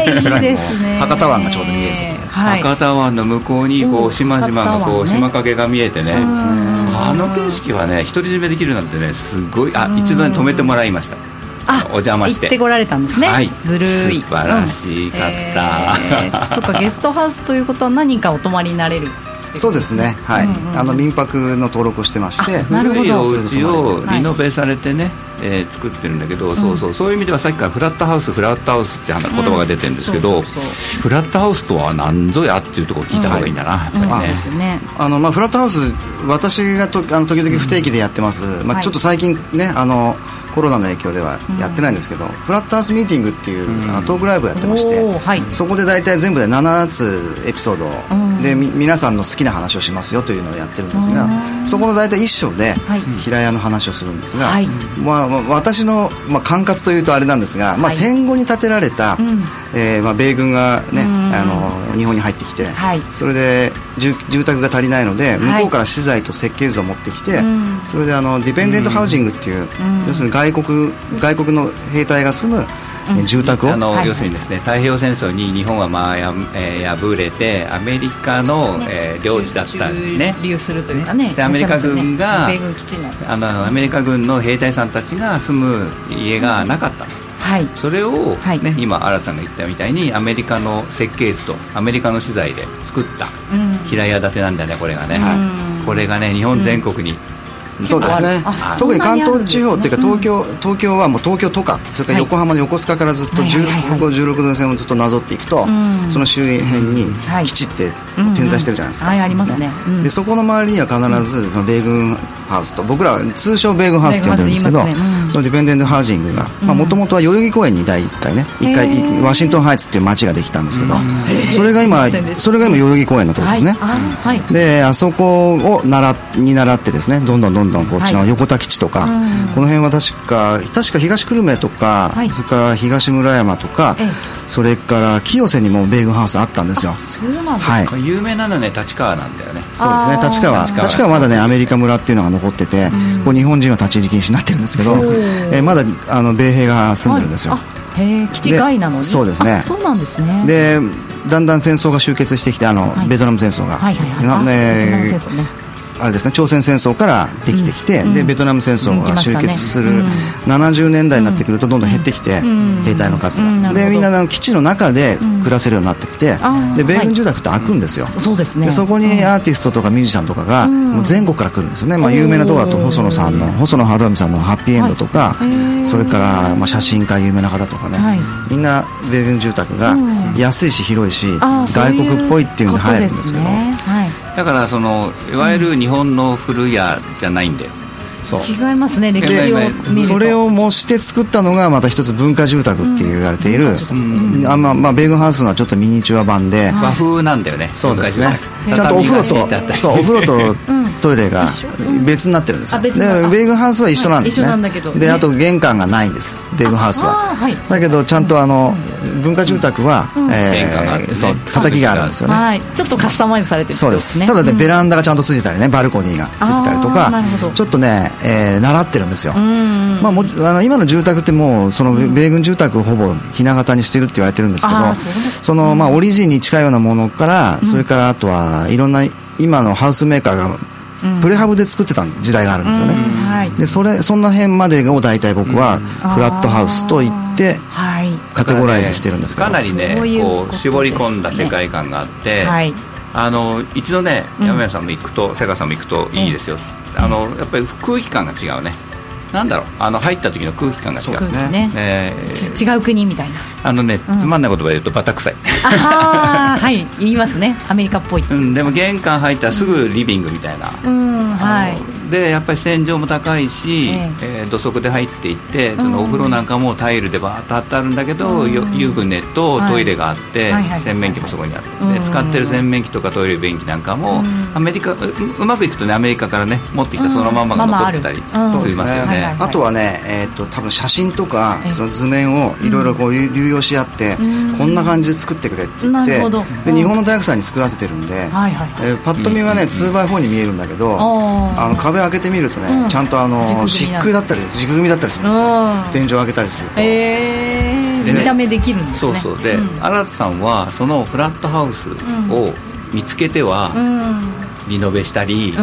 Speaker 2: えー、いいですね。
Speaker 3: 博多湾がちょうど見えると
Speaker 1: 博多湾の向こうにこう島々がこう、島影が見えてね、あの景色はね独り占めできるなんてねすごいあ一度に止めてもらいました。
Speaker 2: あお邪魔して。行ってこられたんですね、はい、ずるい。
Speaker 1: 素晴らしかった、うん。え
Speaker 2: ー、そっかゲストハウスということは何かお泊まりになれる
Speaker 3: そうですね。はい、うんうん、あの民泊の登録をしてまして。
Speaker 1: 古いお家をリノベされてね、はい、えー、作ってるんだけど、うん、そうそうそういう意味ではさっきからフラットハウスフラットハウスって言葉が出てるんですけど、フラットハウスとは何ぞやっていうところを聞いた方がいいんだな、うん、
Speaker 2: はい、そうね。
Speaker 3: あのまあフラットハウス私がとあの時々不定期でやってます、まあ、ちょっと最近ねあのコロナの影響ではやってないんですけど、うん、フラットハウスミーティングっていう、うん、あのトークライブやってまして、はい、そこで大体全部で7つエピソード、うん、で皆さんの好きな話をしますよというのをやってるんですが、そこの大体1章で平屋の話をするんですが、はい、まあ、私の、まあ、管轄というとあれなんですが、まあ、戦後に建てられた、はい、えー、まあ、米軍が、ね、あの日本に入ってきて、それで住宅が足りないので向こうから資材と設計図を持ってきて、それであのディペンデントハウジングっていう、要するに外国外国の兵隊が住む住宅を、
Speaker 1: あの、要するにですね太平洋戦争に日本は、まあやえー、敗れてアメリカの、ねえー、領地だったんですね。
Speaker 2: 流するというかね
Speaker 1: でアメリカ軍が、ね、あのアメリカ軍の兵隊さんたちが住む家がなかった、はい、それを、はい、ね、今新さんが言ったみたいにアメリカの設計図とアメリカの資材で作った平屋建てなんだねこれがね、これがね日本全国に、
Speaker 3: そうですね。特に関東地方っていうか東京東京はもう東京とかそれから横浜の横須賀からずっと16度線をずっとなぞっていくとその周辺に基地って点在してるじゃないですか。
Speaker 2: ありますね。
Speaker 3: でそこの周りには必ずその米軍ハウスと僕らは通称米軍ハウスって呼んでるんですけどそのディペンデントハウジングがもともとは代々木公園に第1回ね1回ワシントンハイツっていう街ができたんですけどそれが今それが今代々木公園のところですね。であそこを習に習ってですねどんどんどんどんこっちの横田基地とか、はい、この辺は確か確か東久留米とか、はい、それから東村山とか、それから清瀬にも米軍ハウスあったんですよ。
Speaker 2: そうなんです
Speaker 1: か、はい、有名なのね立川なんだよね。
Speaker 3: そうですね。立川。立川。はまだねアメリカ村っていうのが残ってて、こう日本人は立ち入り禁止になってるんですけど、えまだあの米兵が住んでるんですよ、
Speaker 2: へ基地外なのに？
Speaker 3: そうですね。
Speaker 2: そうなんですね。
Speaker 3: でだんだん戦争が終結してきてあの、ベトナム戦争が、はいはいはい、ね、あれですね朝鮮戦争からできてきて、うん、でベトナム戦争が終結する、うん、70年代になってくるとどんどん減ってきて、うん、兵隊の数が、でみんな基地の中で暮らせるようになってきて、で米軍住宅って開くんですよ、
Speaker 2: そうですね。
Speaker 3: でそこにアーティストとかミュージシャンとかが、もう全国から来るんですよね、まあ、有名なところだと細野さんの細野晴臣さんの「ハッピーエンド」とか、それからまあ写真家有名な方とかね、はい、みんな米軍住宅が安いし広いし、外国っぽいっていうんで入るんですけど。
Speaker 1: だからそのいわゆる日本の古屋じゃないんで、
Speaker 2: 違いますね歴史を見る
Speaker 3: それを模して作ったのがまた一つ文化住宅って言われている、うん。あまあまあ、米軍ハウスのはちょっとミニチュア版で。
Speaker 1: 和風なんだよね
Speaker 3: そうですね。ちゃんとお風呂とそうお風呂と トイレが別になってるんですよ。で米軍ハウスは一緒なんですね、であと玄関がないんです。米軍ハウスは、だけどちゃんとあの文化住宅は、えー、そう叩きがあるんですよね、
Speaker 2: はい、ちょっとカスタマイズされてる
Speaker 3: そうです。ただね、ベランダがちゃんとついてたりねバルコニーがついてたりとかちょっとね、えー、習ってるんですよ、まあ、もあの今の住宅ってもうその米軍住宅をほぼひな形にしてるって言われてるんですけどその、まあ、オリジンに近いようなものからそれからあとはいろんな今のハウスメーカーがプレハブで作ってた時代があるんですよね、でそれそんな辺までを大体僕はフラットハウスと言ってカテゴライズしてるんですけど、
Speaker 1: かなりねこう絞り込んだ世界観があって、あの一度ね
Speaker 2: うん。
Speaker 1: 山谷さんも行くと瀬川さんも行くといいですよ、あのやっぱり空気感が違うね。なんだろうあの入った時の空気感が違う。
Speaker 3: ね
Speaker 2: ね。
Speaker 1: えー。
Speaker 2: ち違う国みたいな
Speaker 1: あのね、
Speaker 2: うん。
Speaker 1: つまんない言葉で言うとバタ臭い、
Speaker 2: はい。言いますね。アメリカっぽい。
Speaker 1: うん、でも玄関入ったらすぐリビングみたいな、
Speaker 2: うんはい。
Speaker 1: でやっぱり洗浄も高いし、
Speaker 2: え
Speaker 1: え。ー土足で入っていってそ
Speaker 2: うん。
Speaker 1: のお風呂なんかもタイルでバーッと貼ってあるんだけど、湯船と
Speaker 2: はい。
Speaker 1: トイレがあって、洗面器もそこにあって、使ってる洗面器とかトイレ便器なんかも、
Speaker 2: うん。
Speaker 1: アメリカううまくいくとねアメリカからね持ってきたそのまんまが残ってたりし
Speaker 2: ま
Speaker 1: すよね。
Speaker 3: あとはね、えー、と多分写真とか
Speaker 2: ええ。
Speaker 3: その図面をいろいろこう流流用し合って、
Speaker 2: うん。
Speaker 3: こんな感じで作ってくれって言ってで日本の大工さんに作らせてるんで、
Speaker 2: はいはい
Speaker 3: えーパッと見はね、2x4 に見えるんだけど、
Speaker 2: あ
Speaker 3: の壁開けてみるとね、
Speaker 2: うん。
Speaker 3: ちゃんとあの漆喰だ。ったり軸組みだったりするんですよ、
Speaker 2: うん。
Speaker 3: 天井開けたりすると、
Speaker 2: えー、見た目できるんですね。
Speaker 1: そうそう。で、
Speaker 2: ん。
Speaker 1: 新田さんはそのフラットハウスを見つけてはリノベしたり、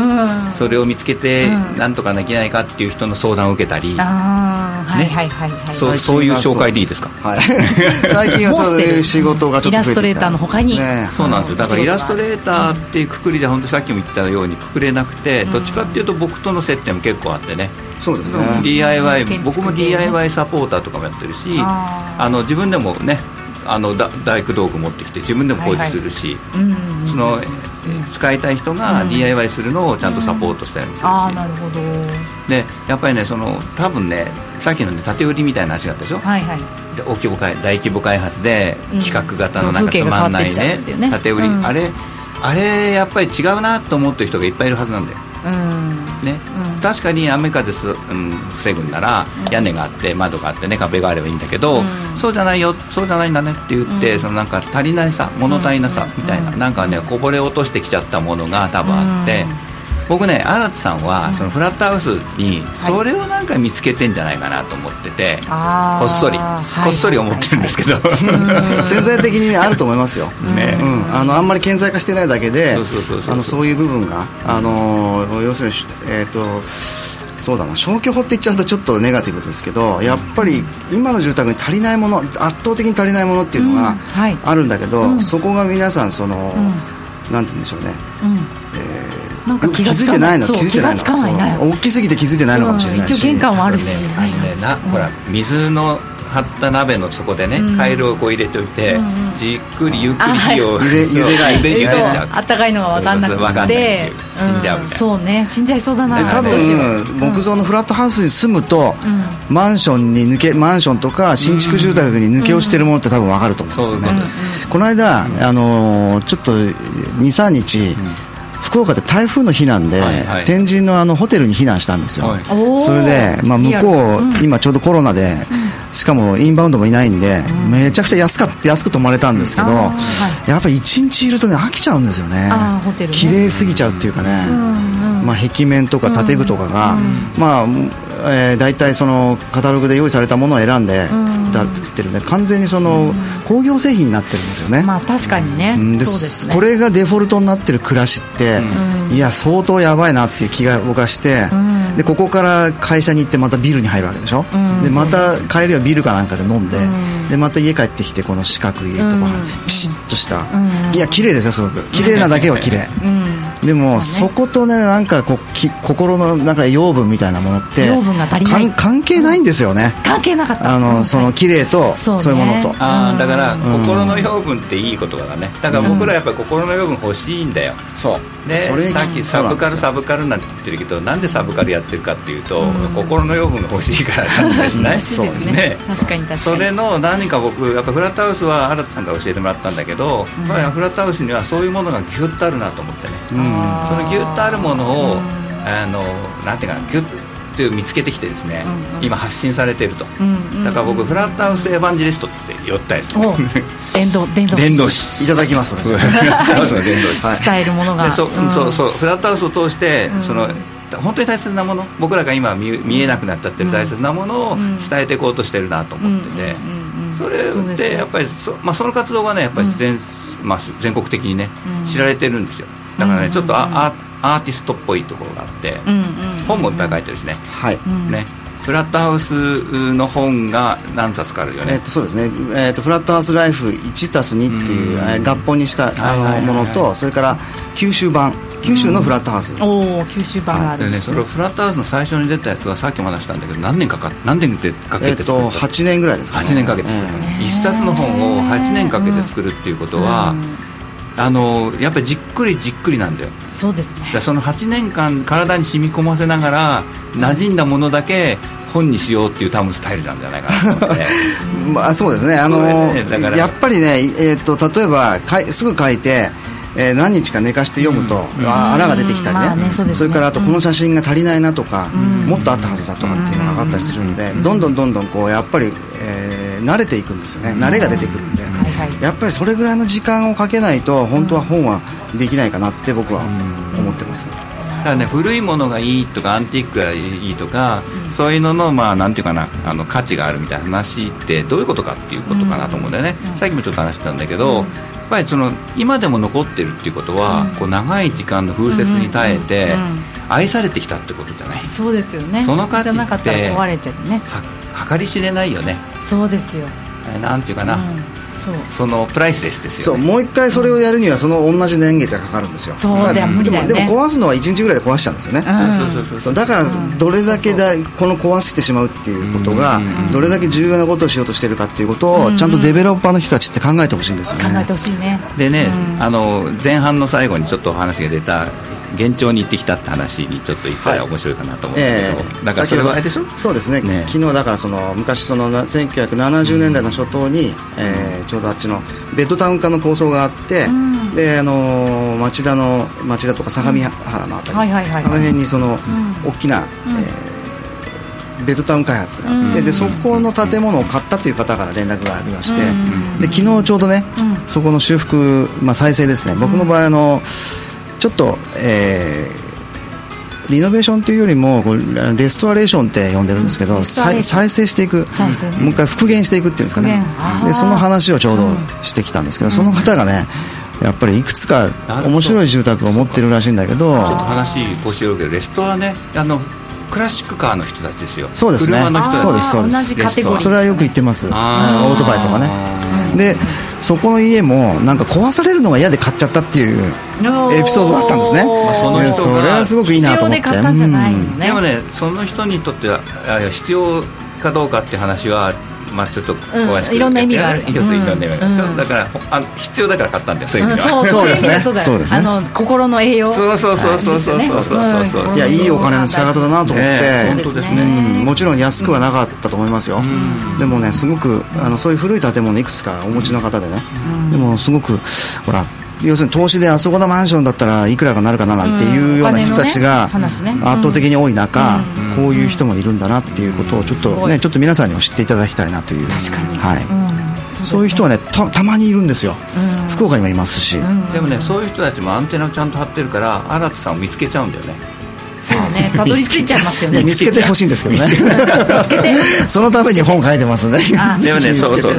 Speaker 1: それを見つけて
Speaker 2: うん。
Speaker 1: なんとかできないかっていう人の相談を受けたり、
Speaker 2: ああ、はい
Speaker 1: ね。
Speaker 2: はいはいはい。
Speaker 1: そうそういう紹介でいいですか？
Speaker 3: はい、最近はそういう仕事がちょっと増えてきた。
Speaker 2: イラストレーターの他に。
Speaker 3: ね。
Speaker 1: そうなんですよ。だからイラストレーター
Speaker 2: うん
Speaker 1: っていうくくりじゃ本当にさっきも言ったようにくくれなくて、
Speaker 2: うん。
Speaker 1: どっちかっていうと僕との接点も結構あってね、
Speaker 3: そうですね、
Speaker 2: うん。
Speaker 1: DIY 僕も DIY サポーターとかもやってるし
Speaker 2: あ
Speaker 1: の自分でもねあのだ大工道具持ってきて自分でも工事するし、
Speaker 2: うん
Speaker 1: その、え使いたい人が
Speaker 2: うん。
Speaker 1: DIY するのをちゃんとサポートしたりもするし、
Speaker 2: ああなるほど。
Speaker 1: でやっぱりねその多分ねさっきのね縦売りみたいな話があったでしょ、
Speaker 2: はいはい。
Speaker 1: で大規模開大規模開発で
Speaker 2: うん。
Speaker 1: 企画型のなんかつまんないね
Speaker 2: うね。
Speaker 1: 縦売り、
Speaker 2: うん。
Speaker 1: あれあれやっぱり違うなと思ってる人がいっぱいいるはずなんだよ。
Speaker 2: うん。
Speaker 1: ね、
Speaker 2: うん
Speaker 1: 確かに雨風す、うん、防ぐんなら屋根があって窓があってね壁があればいいんだけど、
Speaker 2: うん。
Speaker 1: そうじゃないよそうじゃないんだねって言って、
Speaker 2: うん。
Speaker 1: そのなんか足りないさ物足りなさみたいな、
Speaker 2: うん。
Speaker 1: なんかねこぼれ落としてきちゃったものが多分あって、
Speaker 2: うん
Speaker 1: 僕ね荒地さんは
Speaker 2: うん。
Speaker 1: そのフラットハウスにそれをなんか見つけてんじゃないかなと思ってて、
Speaker 2: あー
Speaker 1: こっそり、
Speaker 2: はい。
Speaker 1: こっそり思ってるんですけど、
Speaker 3: 潜在的に、ね、あると思いますよ、
Speaker 1: ね。
Speaker 3: うん、あのあんまり顕在化してないだけで
Speaker 1: そうそうそうそう
Speaker 3: あのそういう部分が、あの要するに、えー、とそうだな。消去法って言っちゃうとちょっとネガティブですけどやっぱり今の住宅に足りないもの圧倒的に足りないものっていうの
Speaker 2: うん。
Speaker 3: が
Speaker 2: はい。
Speaker 3: あるんだけど、
Speaker 2: うん。
Speaker 3: そこが皆さんその、
Speaker 2: うん。
Speaker 3: なんて言うんでしょうね、
Speaker 2: うん。
Speaker 3: えー
Speaker 2: なんか気が
Speaker 3: 気づいてないの？気づいてないの？大きすぎて気づいてないのかもしれないし、
Speaker 2: うん一応玄関もあるし。
Speaker 1: ねなほら水の張った鍋の底でね、
Speaker 2: うん。
Speaker 1: カエルをこう入れておいて、じっくりゆっくり火を、
Speaker 3: あはい。茹で茹でがい。
Speaker 1: で茹でちゃう。
Speaker 2: あったかいのが分かんなく
Speaker 1: て。死んじゃうみたいな。
Speaker 2: そうね。死んじゃいそうだな。
Speaker 3: で多分木造のフラットハウスに住むと、
Speaker 2: う
Speaker 3: マンションに抜けマンションとか新築住宅に抜け落ちてるものって多分分かると思うんですよね、
Speaker 2: こ
Speaker 3: の間、あのーちょっと23日、福岡で台風の避難で、
Speaker 1: はいはい
Speaker 3: 天神のあのホテルに避難したんですよ、
Speaker 1: はい。
Speaker 3: それで、まあ、向こう、
Speaker 2: うん。
Speaker 3: 今ちょうどコロナで、しかもインバウンドもいないんで、めちゃくちゃ安かっ安く泊まれたんですけど、
Speaker 2: は
Speaker 3: やっぱり一日いるとね飽きちゃうんですよね。綺麗すぎちゃうっていうかね、
Speaker 2: うんうん。
Speaker 3: まあ、壁面とか建具とかが、
Speaker 2: うん。
Speaker 3: まあえー、大体そのカタログで用意されたものを選んで
Speaker 2: うん。
Speaker 3: 作った作ってるんで完全にその工業製品になってるんですよね、
Speaker 2: まあ確かにね。
Speaker 3: うん。で
Speaker 2: ね。
Speaker 3: これがデフォルトになってる暮らしって、
Speaker 2: うん。
Speaker 3: いや相当やばいなっていう気が僕はして、
Speaker 2: うん。
Speaker 3: でここから会社に行ってまたビルに入るわけでしょ、
Speaker 2: うん。
Speaker 3: でまた帰りはビルかなんかで飲んで、
Speaker 2: うん。
Speaker 3: でまた家帰ってきてこの四角いとか、
Speaker 2: うん。
Speaker 3: ピシッとした、
Speaker 2: うん。
Speaker 3: いや綺麗ですよすごく。綺麗なだけは綺麗。
Speaker 2: うん
Speaker 3: でも、そことねなんかこうき心のなんか養分みたいなものって
Speaker 2: 養分が足りない。
Speaker 3: 関係ないんですよね、
Speaker 2: 関係なかった。
Speaker 3: あ
Speaker 2: うん。
Speaker 3: のその綺麗と
Speaker 2: そね。
Speaker 3: そうういうものと、
Speaker 1: あーだから、
Speaker 3: うん。
Speaker 1: 心の養分っていい言葉だね。だから僕らやっぱり心の養分欲しいんだよ、
Speaker 3: そう。
Speaker 1: で
Speaker 3: それ
Speaker 1: さっきサブカルサ
Speaker 3: ブ
Speaker 1: ブカルなんて言ってるけどなんでサブカルやってるかっていうと、
Speaker 2: うん。
Speaker 1: 心の養分が欲しいから参加しない。
Speaker 2: 欲しいですね。確かに確かに。
Speaker 1: それの何か僕やっぱフラットハウスは新田さんから教えてもらったんだけど、
Speaker 2: うん。
Speaker 1: まあ、フラットハウスにはそういうものがギュッとあるなと思ってね、そのギュッとあるものを、
Speaker 2: うん
Speaker 1: あのなんていうかなギュッと見つけてきてですね、
Speaker 2: うんうん。
Speaker 1: 今発信されてると、
Speaker 2: うんうん。
Speaker 1: だから僕フラットハウスエヴァンジェリストって言ったりする。
Speaker 2: お伝道伝道
Speaker 1: 伝道師
Speaker 3: いただきます。
Speaker 1: の 伝道師。
Speaker 3: はい。
Speaker 2: 伝えるものが。
Speaker 1: でそ,、
Speaker 2: うん。
Speaker 1: そうそうフラットハウスを通して、
Speaker 2: うん。
Speaker 1: その本当に大切なもの僕らが今見見えなくなっちゃってる大切なものを
Speaker 2: うん。
Speaker 1: 伝えていこうとしてるなと思ってて、
Speaker 2: うんうんうんうん。
Speaker 1: それ
Speaker 2: で
Speaker 1: やっぱりそ,、まあ、その活動がねやっぱり全,、まあ、全国的にね
Speaker 2: うん。
Speaker 1: 知られてるんですよだからね、
Speaker 2: うん
Speaker 1: ちょっとアアアーティストっぽいところがあって、
Speaker 2: うんうん
Speaker 1: 本もいっぱい書いてるしね、
Speaker 3: はい。
Speaker 2: うん。
Speaker 1: ねフラットハウスの本が何冊かあるよね、
Speaker 3: えっとそうですね、えっとフラットハウスライフ1たす2っていう、えー合本にしたあものとそれから九州版。九州のフラットハウス、
Speaker 2: おお九州版がある
Speaker 1: でね。それフラットハウスの最初に出たやつはさっきも話したんだけど何年かか何年でか
Speaker 3: えっと
Speaker 1: けて作った、
Speaker 3: 8年ぐらいですか、ね、
Speaker 1: 8年かけて作る、
Speaker 3: え
Speaker 1: 一冊の本を8年かけて作るっていうことは、あのやっぱりじっくりじっくりなんだよ。
Speaker 2: そうですね。
Speaker 1: その8年間体に染み込ませながら馴染んだものだけ本にしようっていう多分スタイルなんじゃないかな
Speaker 3: まあ、そうですね。あの
Speaker 1: ね
Speaker 3: やっぱりね、えっと例えばかいすぐ書いてえー何日か寝かして読むと、あ穴が出てきたりね,、
Speaker 2: まあねそね。
Speaker 3: れからあとこの写真が足りないなとか、もっとあったはずだとかっていうのが分かったりするんで、どんどんどんどんこうやっぱり、えー慣れていくんですよね。慣れが出てくるやっぱりそれぐらいの時間をかけないと本当は本はできないかなって僕は思ってます、
Speaker 1: だからね古いものがいいとかアンティークがいいとか、そういうののまあなんていうかなあの価値があるみたいな話ってどういうことかっていうことかなと思うんだよね、さっきもちょっと話したんだけど、やっぱりその今でも残ってるっていうことは、こう長い時間の風雪に耐えて
Speaker 2: うん。うん。うん
Speaker 1: 愛されてきたってことじゃない。
Speaker 2: そうですよね。
Speaker 1: その価値って
Speaker 2: じゃなかったら壊れちゃうね。
Speaker 1: は計り知れないよね。
Speaker 2: そうですよ、
Speaker 1: なんていうかな、
Speaker 2: うん、そ
Speaker 1: のプライスレスですよね。
Speaker 3: そうもう一回それをやるにはその同じ年月がかかるんですよ。
Speaker 2: そうだよ
Speaker 3: から
Speaker 2: 無理だよね。
Speaker 3: でもでも壊すのは1日ぐらいで壊しちゃうんですよね、
Speaker 2: うん。
Speaker 1: そうそうそう
Speaker 3: そう。だからどれだけだこの壊してしまうっていうことがどれだけ重要なことをしようとしてるかっていうことをちゃんとデベロッパーの人たちって考えてほしいんですよね。
Speaker 2: 考えてほしいね。
Speaker 1: でね、あの前半の最後にちょっとお話が出た現状に行ってきたって話にちょっと言ったら面白いかなと思うんだけど、
Speaker 3: ええ
Speaker 1: だからそれはあれでしょ
Speaker 3: そうですね。
Speaker 1: ね。
Speaker 3: 昨日だからその昔そのな1970年代の初頭に、えーちょうどあっちのベッドタウン化の構想があって、であのー町田の町田とか相模原のあたり、
Speaker 2: はいはいはい
Speaker 3: あの辺にその、大きな、えーベッドタウン開発があって、でそこの建物を買ったという方から連絡がありまして、で昨日ちょうどね、そこの修復、まあ、再生ですね。僕の場合あのちょっと、えーリノベーションというよりもこうレストアレーションって呼んでるんですけど、再生していく。もう一回復元していくっていうんですかね。でその話をちょうどしてきたんですけど、その方がねやっぱりいくつか面白い住宅を持ってるらしいんだけど
Speaker 1: ちょっと話こうしようけどレストはねあのクラシックカーの人たちですよ。
Speaker 3: そうですね。
Speaker 1: 車の人たち。
Speaker 3: そうですそうです。
Speaker 2: 同じカテゴリー。
Speaker 3: それはよく言ってます。オートバイとかね。でそこの家もなんか壊されるのが嫌で買っちゃったっていうエピソードだったんですね。
Speaker 1: まあその人が
Speaker 3: でそれはすごくいいなと思って。
Speaker 2: で
Speaker 1: もね。その人にとってはあ必要かどうかっていう話はまあ、ちょっと詳しく、
Speaker 2: うん、
Speaker 1: いろんな意味が。ある、ん、
Speaker 2: うん、
Speaker 1: だからあ必要だから買ったんだよそういう意味
Speaker 2: が、うん、
Speaker 3: そうですね。
Speaker 2: そう
Speaker 3: ですね。
Speaker 2: あの心の栄養。
Speaker 1: そうそうそうそうそうそうそう、ね、
Speaker 3: いやいいお金の使い方だなと思って、
Speaker 1: ね、
Speaker 2: 本当ですね、
Speaker 3: もちろん安くはなかったと思いますよ、でもねすごくあのそういう古い建物いくつかお持ちの方でね、でもすごくほら要するに投資であそこのマンションだったらいくらかなるかななんていうような人たちが圧倒的に多い中、こういう人もいるんだなっていうことをちょっとねちょっと皆さんにも知っていただきたいなという。
Speaker 2: 確かに。
Speaker 3: はい。
Speaker 2: うん。
Speaker 3: そういう人はねたたまにいるんですよ、福岡にもいますし、
Speaker 1: でもねそういう人たちもアンテナをちゃんと張ってるから新田さんを見つけちゃうんだよね。
Speaker 2: そうだね たどり着いちゃいますよね。
Speaker 3: 見つけてほしいんですけどね。
Speaker 2: つけて。
Speaker 3: そのために本書いてますんで
Speaker 2: あ
Speaker 1: でもね、そうそう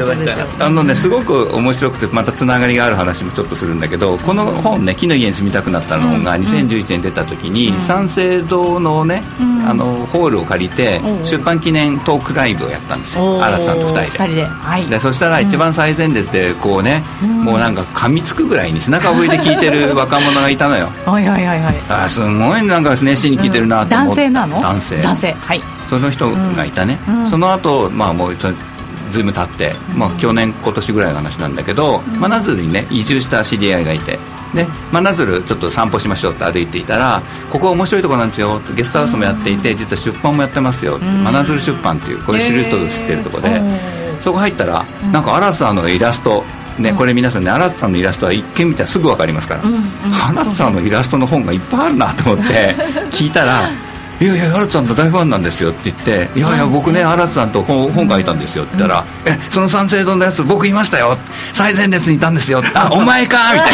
Speaker 1: あのね、すごく面白くて、またつながりがある話もちょっとするんだけど、この本ね、木の家に住みたくなったの本が2011年出た時に、三省堂のね、あのホールを借りて出版記念トークライブをやったんですよ、新田さんと二人で。
Speaker 2: 二人で。はい。
Speaker 1: でそしたら一番最前列でこうね、もうなんか噛みつくぐらいに背中を向いて聞いてる若者がいたのよ。
Speaker 2: はいはいはいはい。
Speaker 1: あーすごいなんか熱心に聞いてるなと思って、
Speaker 2: 男性なの？
Speaker 1: 男性。
Speaker 2: 男性。はい。
Speaker 1: その人がいたね、その後、まあもうずいぶん経って、まあ、去年今年ぐらいの話なんだけど、真鶴にね移住した知り合いがいてで真鶴ちょっと散歩しましょうって歩いていたらここ面白いとこなんですよ。ゲストハウスもやっていて実は出版もやってますよって真鶴出版っていうこれ知る人ぞ知ってるとこで、そこ入ったらなんか荒瀬さんのイラストね、これ皆さんね荒津さんのイラストは一見見たらすぐ分かりますから、荒津さんのイラストの本がいっぱいあるなと思って聞いたら「いやいや荒津さんの大ファンなんですよ」って言って「いやいや僕ね荒津さんと本本書いたんですよ」って言ったら「えその三省堂のやつ？僕いましたよ。最前列にいたんですよ」あ お前か」みたい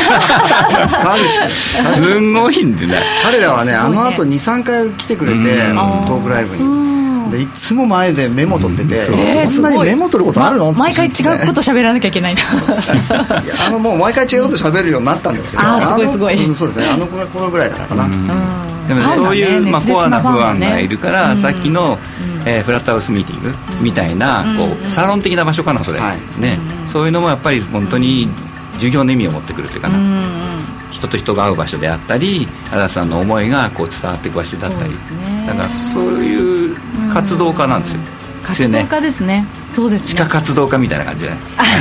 Speaker 1: な。すんごいんでね。
Speaker 3: 彼らはねあの後23回来てくれて、
Speaker 1: うん。
Speaker 3: トークライブにでいつも前でメモ取ってて、
Speaker 2: えー
Speaker 3: そんなにメモ取ることあるの、
Speaker 2: ま毎回違うこと喋らなきゃいけないんだ
Speaker 3: いやあのもう毎回違うこと喋るようになったんですけど
Speaker 2: あーすごいすごい。
Speaker 3: あのうんそうですね。あの頃頃ぐらいからかな、
Speaker 1: でもそういう、まあ、コアな不安がいるから、
Speaker 2: うん。
Speaker 1: さっきの、えーフラットハウスミーティングみたいな、こうサロン的な場所かなそれ、
Speaker 3: はい。
Speaker 1: ね。そういうのもやっぱり本当に授業の意味を持ってくるというかな、人と人が会う場所であったり足立さんの思いがこう伝わっていく場所だったり、
Speaker 2: そうですね
Speaker 1: だからそういう活動家なんですよ、
Speaker 2: 活動家ですね。そうですね。
Speaker 1: 地下活動家みたいな感じじゃな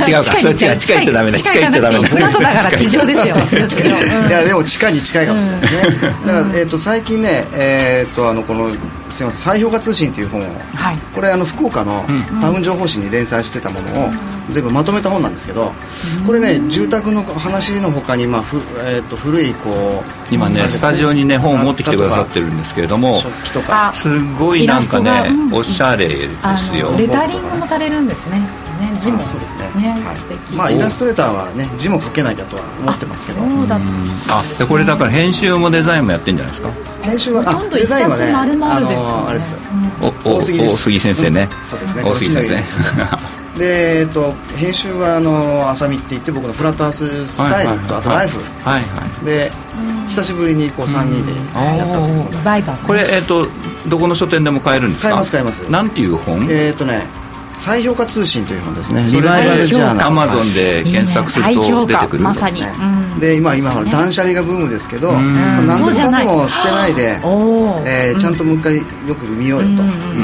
Speaker 1: い？違うか。それ違う地下行っちゃダメだ。地下行っちゃダメだ。
Speaker 2: 地下だから地上ですよ。
Speaker 3: いやでも地下に近いかもしれないですね、だから、えー、と最近ね、えー、とあのこのすみません再評価通信という本を
Speaker 2: はい。
Speaker 3: これあの福岡のタウン情報誌に連載してたものを全部まとめた本なんですけどこれね住宅の話のほかに、まあふえー、と古いこう
Speaker 1: 今ねスタジオにね本を持ってきてくださってるんですけれども
Speaker 3: 食器とか。
Speaker 2: あ
Speaker 1: すごいなんかね
Speaker 2: うん。
Speaker 1: おしゃれで
Speaker 2: あ
Speaker 1: すよ。
Speaker 2: のレタリングもされるんですね。ね字も。
Speaker 3: あそうですね。
Speaker 2: ね
Speaker 3: はい。
Speaker 2: 素敵。
Speaker 3: まあイラストレーターはね字も書けなきゃとは思ってますけど。
Speaker 2: そうだ
Speaker 1: あでこれだから編集もデザインもやってんじゃないですか？
Speaker 3: 編集は
Speaker 2: ほとんど
Speaker 3: あデザインはね
Speaker 2: 一冊丸々ですよね。
Speaker 3: あのあれですよ。
Speaker 1: おお
Speaker 3: 大杉
Speaker 1: 先生ね。
Speaker 3: うん。そうですね。
Speaker 1: 大杉先
Speaker 3: こっちのいいでえっと、編集はあの浅見って言って僕のフラットハウススタイルとあとライフ。
Speaker 1: はいはい。
Speaker 3: で久しぶりにこう3人でやったとこと
Speaker 2: バイバイ。
Speaker 1: これえっ、とどこの書店でも買えるんですか？
Speaker 3: 買えます買えます。
Speaker 1: なんていう本？
Speaker 3: えっとね再評価通信という本ですねリバイバルジャーナル。
Speaker 1: アマゾンで検索すると出てくる。
Speaker 2: まさに。
Speaker 3: で今今ほら断捨離がブームですけど、何でもかんでも捨てないで、えーちゃんともう一回よく見ようよ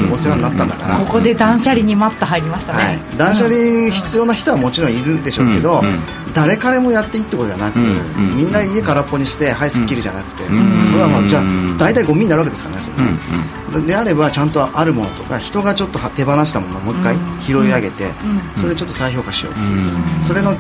Speaker 3: とお世話になったんだから、
Speaker 2: ここで断捨離に待った入りました
Speaker 3: はい。
Speaker 2: ね、
Speaker 3: 断捨離必要な人はもちろんいるでしょうけど、誰彼もやっていいってことじゃなく、
Speaker 1: うんうん。
Speaker 3: みんな家空っぽにしてはいすっきりじゃなくて、
Speaker 1: ん。
Speaker 3: それはまあじゃあ
Speaker 1: うん。
Speaker 3: 大体ゴミになるわけですからねそれ。ね
Speaker 1: うん。
Speaker 3: であればちゃんとあるものとか人がちょっと手放したものをもう一回拾い上げて、それでちょっと再評価しようっていう、それの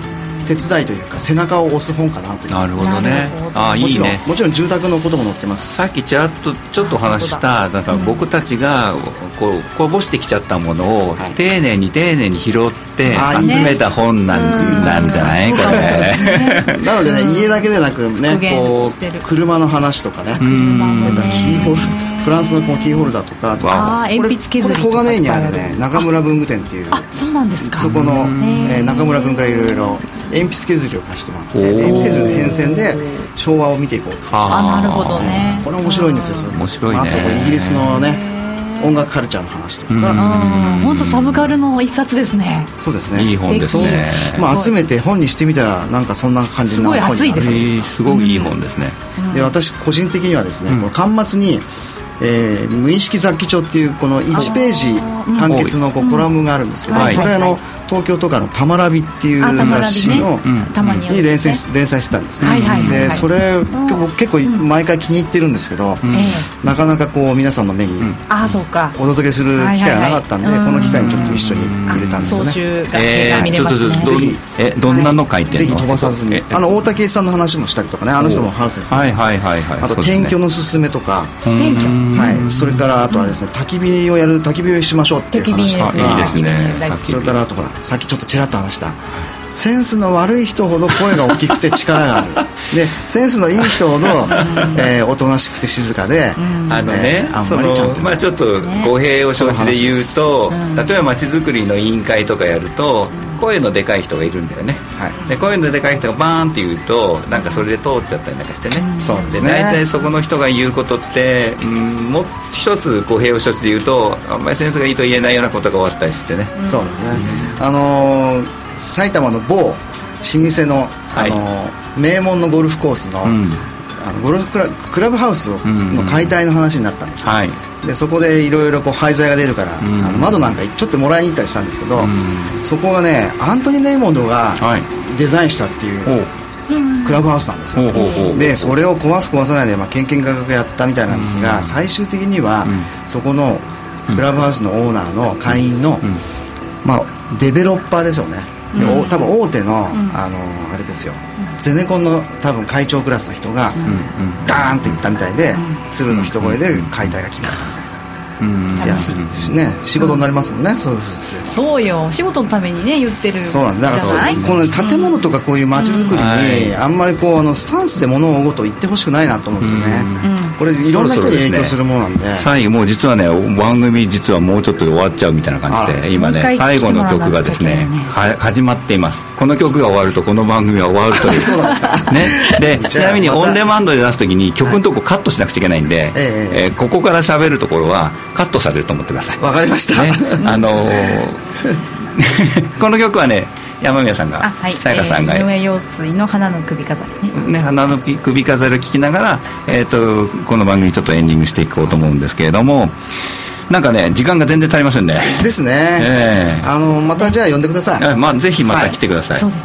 Speaker 3: 手伝いというか背中を押す本かなという。
Speaker 1: なるほどね。あい
Speaker 3: もちろん
Speaker 1: いね
Speaker 3: もちろん住宅のことも載ってます。
Speaker 1: さっきちらっとちょっとお話ししただから僕たちがこうこぼしてきちゃったものを
Speaker 3: はい。
Speaker 1: 丁寧に丁寧に拾って集めた本なんなんじゃない？これ。
Speaker 3: なのでね、家だけでなくねこう車の話とかね。
Speaker 1: ん。
Speaker 3: それからキーホルフランスのこうキーホルダーとかあと
Speaker 1: わ
Speaker 2: あ。ー鉛筆削り
Speaker 3: これ小金井にある。ね中村文具店っていう
Speaker 2: あそうなんですか。
Speaker 3: そこの、えー中村君からいろいろ鉛筆削りを貸してもらって鉛筆削りの変遷で昭和を見ていこう
Speaker 2: あなるほどね。
Speaker 3: これ面白いんですよそれ。
Speaker 1: 面白いね。
Speaker 3: あとこれイギリスのね音楽カルチャーの話とか、
Speaker 2: 本当サブカルの一冊ですね。
Speaker 3: そうですね。
Speaker 1: いい本ですね。
Speaker 3: まあ、集めて本にしてみたらなんかそんな感じの
Speaker 2: すごい
Speaker 3: 本になる。
Speaker 2: 熱いです
Speaker 1: えーすごくいい本ですね。
Speaker 3: で私個人的にはですね、
Speaker 1: うん。
Speaker 3: この端末に、えー無意識雑記帳っていうこの1ページ完結のこうコラムがあるんですけど、
Speaker 1: はい。
Speaker 3: これあの東京とかの「たまらび」っていう雑誌の、
Speaker 2: に
Speaker 3: 連載連載してたんですね、でそれ、僕結構毎回気に入ってるんですけど、
Speaker 2: え
Speaker 3: なかなかこう皆さんの目に
Speaker 1: ん。
Speaker 2: ああそうか。
Speaker 3: お届けする機会がなかったんで、この機会にちょっと一緒に入れたんですよ
Speaker 2: 総
Speaker 3: ね
Speaker 1: えーちょっ
Speaker 2: 見れますね
Speaker 1: とえどんなの書いて
Speaker 3: ぜひ飛ばさずに。
Speaker 1: え
Speaker 3: あの大竹さんの話もしたりとかね。あの人もハウスですね、
Speaker 1: はいはいはいはい
Speaker 3: あと転居のすすめとか、
Speaker 2: 転居？
Speaker 3: はい、それからあとはですね。焚き火をやる焚き火をしましょうっていう話とか。
Speaker 1: いいですね。
Speaker 3: それからあとほらさっきちょっとちらっと話した。センスの悪い人ほど声が大きくて力がある。でセンスのいい人ほど、えーおとなしくて静かで、
Speaker 1: あのね
Speaker 3: え、ーあん
Speaker 1: そ
Speaker 3: まりちゃんと、
Speaker 1: のまあちょっと語弊を承知で言うと、
Speaker 2: うん
Speaker 1: 例えばまちづくりの委員会とかやると、声のでかい人がいるんだよね。
Speaker 3: はい。
Speaker 1: で声のでかい人がバーンって言うとなんかそれで通っちゃったりなんかしてね、
Speaker 3: そうですね。
Speaker 1: 大体そこの人が言うことって、うん、もう一つ語弊を承知で言うとあんまりセンスがいいと言えないようなことが終わったりしてね、
Speaker 3: そうですね、あのー埼玉の某老舗の、あのー名門のゴルフコースの,、
Speaker 1: うん。
Speaker 3: あのゴルフクラブハウスの解体の話になったんですよ、
Speaker 1: はい
Speaker 3: でそこでいろいろこう廃材が出るから、
Speaker 1: ん。
Speaker 3: あの窓なんかちょっともらいに行ったりしたんですけど、
Speaker 1: ん。
Speaker 3: そこがねアントニー・レイモンドが
Speaker 1: はい。
Speaker 3: デザインしたっていうクラブハウスなんですよ、
Speaker 1: ほうほうほう
Speaker 3: でそれを壊す壊さないで、まあ、けんけんがやったみたいなんですが、
Speaker 1: うん。
Speaker 3: 最終的には、
Speaker 1: ん。
Speaker 3: そこのクラブハウスのオーナーの会員の、まあ、デベロッパーでしょうね。でお多分大手の,、あのあれですよ、ゼネコンの多分会長クラスの人が、ガーンと言ったみたいで、鶴の一声で解体が決まったみたいな。じゃあね。仕事になりますもんね、そうですよ。
Speaker 2: そうよ。仕事のためにね言ってる
Speaker 3: そうなんです。だから
Speaker 2: じゃない？
Speaker 3: この建物とかこういう街づくりにあんまりこうあのスタンスで物を事を言ってほしくないなと思うんですよね。これいろんな人に影響するものなんで。
Speaker 1: 最後もう実はね番組実はもうちょっとで終わっちゃうみたいな感じで今ね最後の曲がですね始まっていますこの曲が終わるとこの番組は終わるという。
Speaker 3: そうなんですか。
Speaker 1: ね、でちなみにオンデマンドで出す時に曲のとこカットしなくちゃいけないんで、
Speaker 3: ええ
Speaker 1: えーここから喋るところはカットされると思ってください。
Speaker 3: わかりました、
Speaker 1: ね、あのー この曲はね山宮さんが
Speaker 2: あはい。
Speaker 1: さやかさんが、
Speaker 2: えー井上陽水の花の首飾りね。
Speaker 1: ね、花の首飾りを聞きながら、えー、とこの番組ちょっとエンディングしていこうと思うんですけれどもなんかね時間が全然足りませんね。
Speaker 3: ですね、
Speaker 1: ええ。
Speaker 3: あのまたじゃあ呼んでください。
Speaker 1: あまあ、ぜひまた来てください、
Speaker 2: そうです